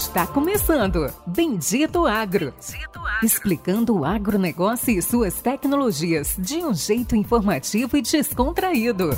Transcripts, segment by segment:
Está começando Bendito Agro. Bendito Agro. Explicando o agronegócio e suas tecnologias de um jeito informativo e descontraído.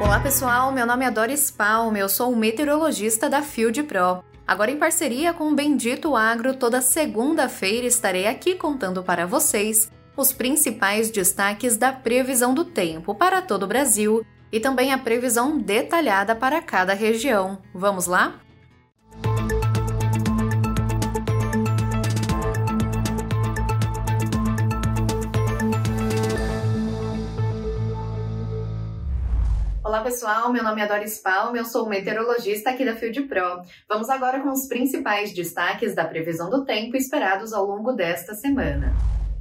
Olá pessoal, meu nome é Doris Palme, eu sou meteorologista da Field Pro. Agora, em parceria com o Bendito Agro, toda segunda-feira estarei aqui contando para vocês os principais destaques da previsão do tempo para todo o Brasil e também a previsão detalhada para cada região. Vamos lá? Olá pessoal, meu nome é Doris Palme, eu sou meteorologista aqui da Field Pro. Vamos agora com os principais destaques da previsão do tempo esperados ao longo desta semana.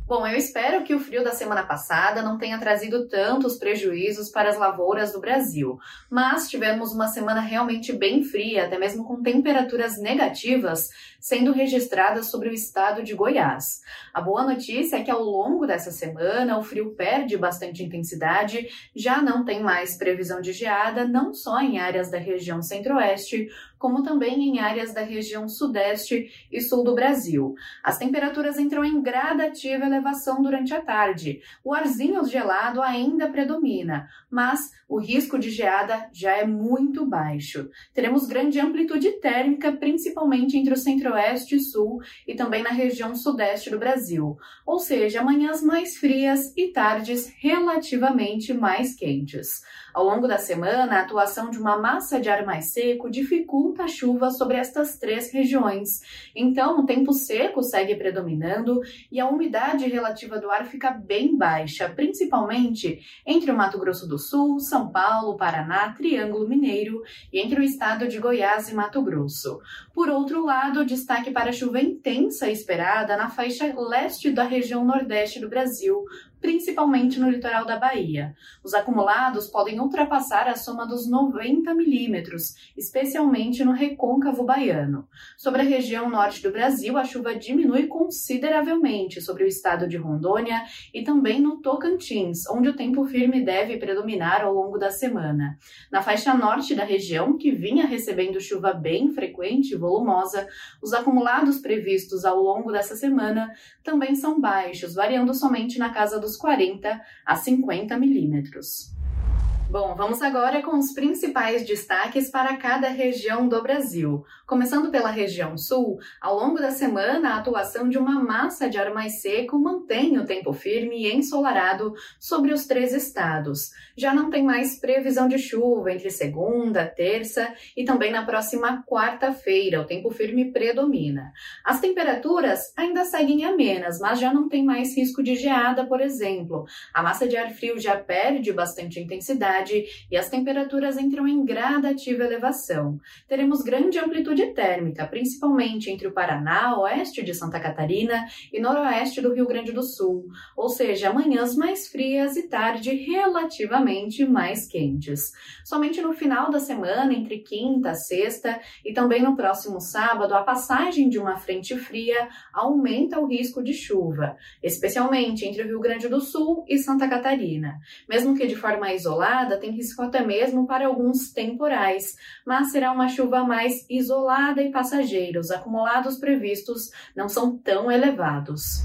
Bom, eu espero que o frio da semana passada não tenha trazido tantos prejuízos para as lavouras do Brasil, mas tivemos uma semana realmente bem fria, até mesmo com temperaturas negativas sendo registradas sobre o estado de Goiás. A boa notícia é que ao longo dessa semana o frio perde bastante intensidade, já não tem mais previsão de geada, não só em áreas da região centro-oeste, como também em áreas da região sudeste e sul do Brasil. As temperaturas entram em gradativa elevação durante a tarde. O arzinho gelado ainda predomina, mas o risco de geada já é muito baixo. Teremos grande amplitude térmica, principalmente entre o centro-oeste e sul e também na região sudeste do Brasil, ou seja, manhãs mais frias e tardes relativamente mais quentes. Ao longo da semana, a atuação de uma massa de ar mais seco dificulta a chuva sobre estas três regiões. Então, o tempo seco segue predominando e a umidade relativa do ar fica bem baixa, principalmente entre o Mato Grosso do Sul, São Paulo, Paraná, Triângulo Mineiro e entre o estado de Goiás e Mato Grosso. Por outro lado, destaque para a chuva intensa esperada na faixa leste da região nordeste do Brasil, principalmente no litoral da Bahia. Os acumulados podem ultrapassar a soma dos 90 milímetros, especialmente no recôncavo baiano. Sobre a região norte do Brasil, a chuva diminui consideravelmente sobre o estado de Rondônia e também no Tocantins, onde o tempo firme deve predominar ao longo da semana. Na faixa norte da região, que vinha recebendo chuva bem frequente e volumosa, os acumulados previstos ao longo dessa semana também são baixos, variando somente na casa dos 40 a 50 milímetros. Bom, vamos agora com os principais destaques para cada região do Brasil. Começando pela região sul, ao longo da semana, a atuação de uma massa de ar mais seco mantém o tempo firme e ensolarado sobre os três estados. Já não tem mais previsão de chuva entre segunda, terça e também na próxima quarta-feira. O tempo firme predomina. As temperaturas ainda seguem amenas, mas já não tem mais risco de geada, por exemplo. A massa de ar frio já perde bastante intensidade e as temperaturas entram em gradativa elevação. Teremos grande amplitude térmica, principalmente entre o Paraná, oeste de Santa Catarina e noroeste do Rio Grande do Sul, ou seja, manhãs mais frias e tarde relativamente mais quentes. Somente no final da semana, entre quinta, sexta e também no próximo sábado, a passagem de uma frente fria aumenta o risco de chuva, especialmente entre o Rio Grande do Sul e Santa Catarina. Mesmo que de forma isolada, tem risco até mesmo para alguns temporais, mas será uma chuva mais isolada e passageira. Os acumulados previstos não são tão elevados.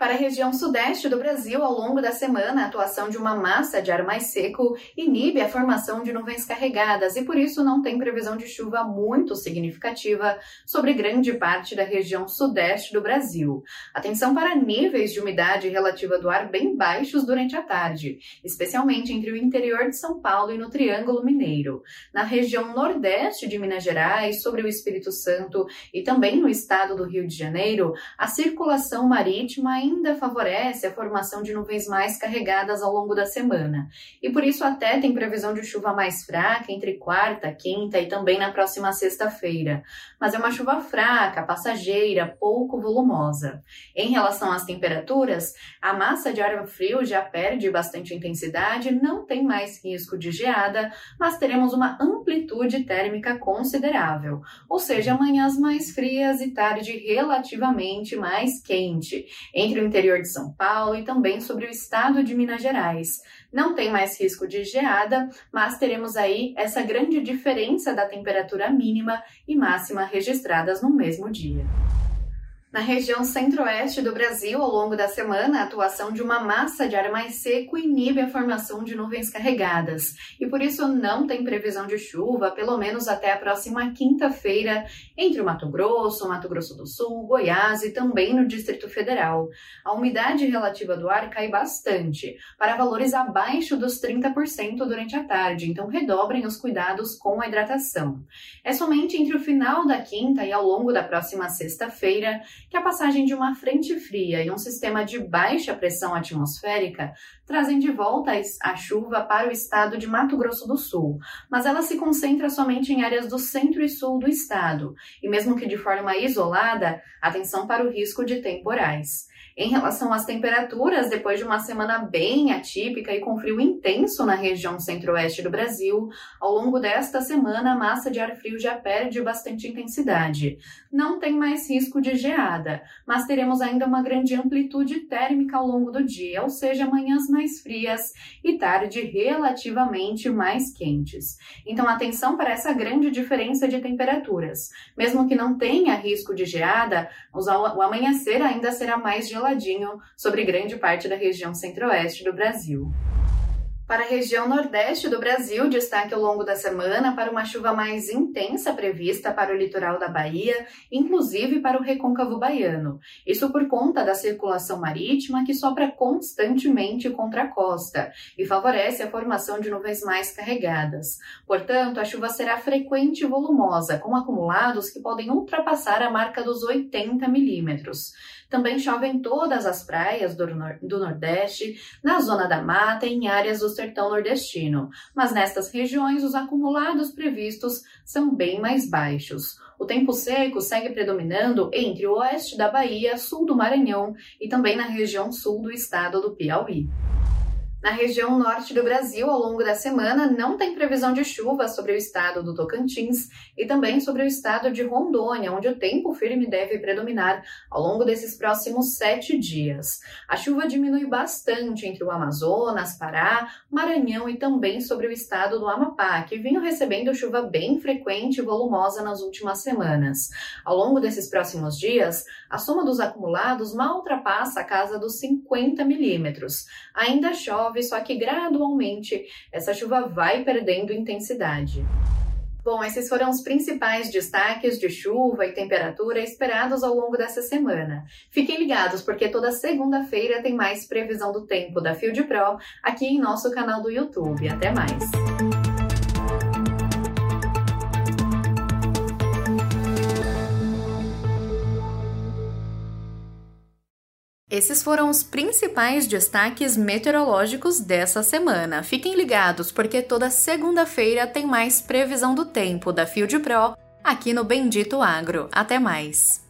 Para a região sudeste do Brasil, ao longo da semana, a atuação de uma massa de ar mais seco inibe a formação de nuvens carregadas e por isso não tem previsão de chuva muito significativa sobre grande parte da região sudeste do Brasil. Atenção para níveis de umidade relativa do ar bem baixos durante a tarde, especialmente entre o interior de São Paulo e no Triângulo Mineiro. Na região nordeste de Minas Gerais, sobre o Espírito Santo e também no estado do Rio de Janeiro, a circulação marítima ainda favorece a formação de nuvens mais carregadas ao longo da semana. E por isso até tem previsão de chuva mais fraca entre quarta, quinta e também na próxima sexta-feira. Mas é uma chuva fraca, passageira, pouco volumosa. Em relação às temperaturas, a massa de ar frio já perde bastante intensidade, não tem mais risco de geada, mas teremos uma amplitude térmica considerável, ou seja, manhãs mais frias e tarde relativamente mais quente, entre o interior de São Paulo e também sobre o estado de Minas Gerais. Não tem mais risco de geada, mas teremos aí essa grande diferença da temperatura mínima e máxima registradas no mesmo dia. Na região centro-oeste do Brasil, ao longo da semana, a atuação de uma massa de ar mais seco inibe a formação de nuvens carregadas e por isso não tem previsão de chuva, pelo menos até a próxima quinta-feira, entre o Mato Grosso, Mato Grosso do Sul, Goiás e também no Distrito Federal. A umidade relativa do ar cai bastante, para valores abaixo dos 30% durante a tarde, então redobrem os cuidados com a hidratação. É somente entre o final da quinta e ao longo da próxima sexta-feira que a passagem de uma frente fria e um sistema de baixa pressão atmosférica trazem de volta a chuva para o estado de Mato Grosso do Sul, mas ela se concentra somente em áreas do centro e sul do estado, e mesmo que de forma isolada, atenção para o risco de temporais. Em relação às temperaturas, depois de uma semana bem atípica e com frio intenso na região centro-oeste do Brasil, ao longo desta semana a massa de ar frio já perde bastante intensidade. Não tem mais risco de geada, mas teremos ainda uma grande amplitude térmica ao longo do dia, ou seja, manhãs mais frias e tarde relativamente mais quentes. Então, atenção para essa grande diferença de temperaturas. Mesmo que não tenha risco de geada, o amanhecer ainda será mais geladinho sobre grande parte da região centro-oeste do Brasil. Para a região nordeste do Brasil, destaque ao longo da semana para uma chuva mais intensa prevista para o litoral da Bahia, inclusive para o recôncavo baiano. Isso por conta da circulação marítima que sopra constantemente contra a costa e favorece a formação de nuvens mais carregadas. Portanto, a chuva será frequente e volumosa, com acumulados que podem ultrapassar a marca dos 80 milímetros. Também chove em todas as praias do, nor do Nordeste, na zona da mata e em áreas do sertão nordestino, mas nestas regiões os acumulados previstos são bem mais baixos. O tempo seco segue predominando entre o oeste da Bahia, sul do Maranhão e também na região sul do estado do Piauí. Na região norte do Brasil, ao longo da semana, não tem previsão de chuva sobre o estado do Tocantins e também sobre o estado de Rondônia, onde o tempo firme deve predominar ao longo desses próximos sete dias. A chuva diminui bastante entre o Amazonas, Pará, Maranhão e também sobre o estado do Amapá, que vinha recebendo chuva bem frequente e volumosa nas últimas semanas. Ao longo desses próximos dias, a soma dos acumulados mal ultrapassa a casa dos 50 milímetros. Ainda chove chove, só que gradualmente essa chuva vai perdendo intensidade. Bom, esses foram os principais destaques de chuva e temperatura esperados ao longo dessa semana. Fiquem ligados, porque toda segunda-feira tem mais previsão do tempo da Field Pro aqui em nosso canal do YouTube. Até mais! Esses foram os principais destaques meteorológicos dessa semana. Fiquem ligados, porque toda segunda-feira tem mais previsão do tempo da Field Pro aqui no Bendito Agro. Até mais!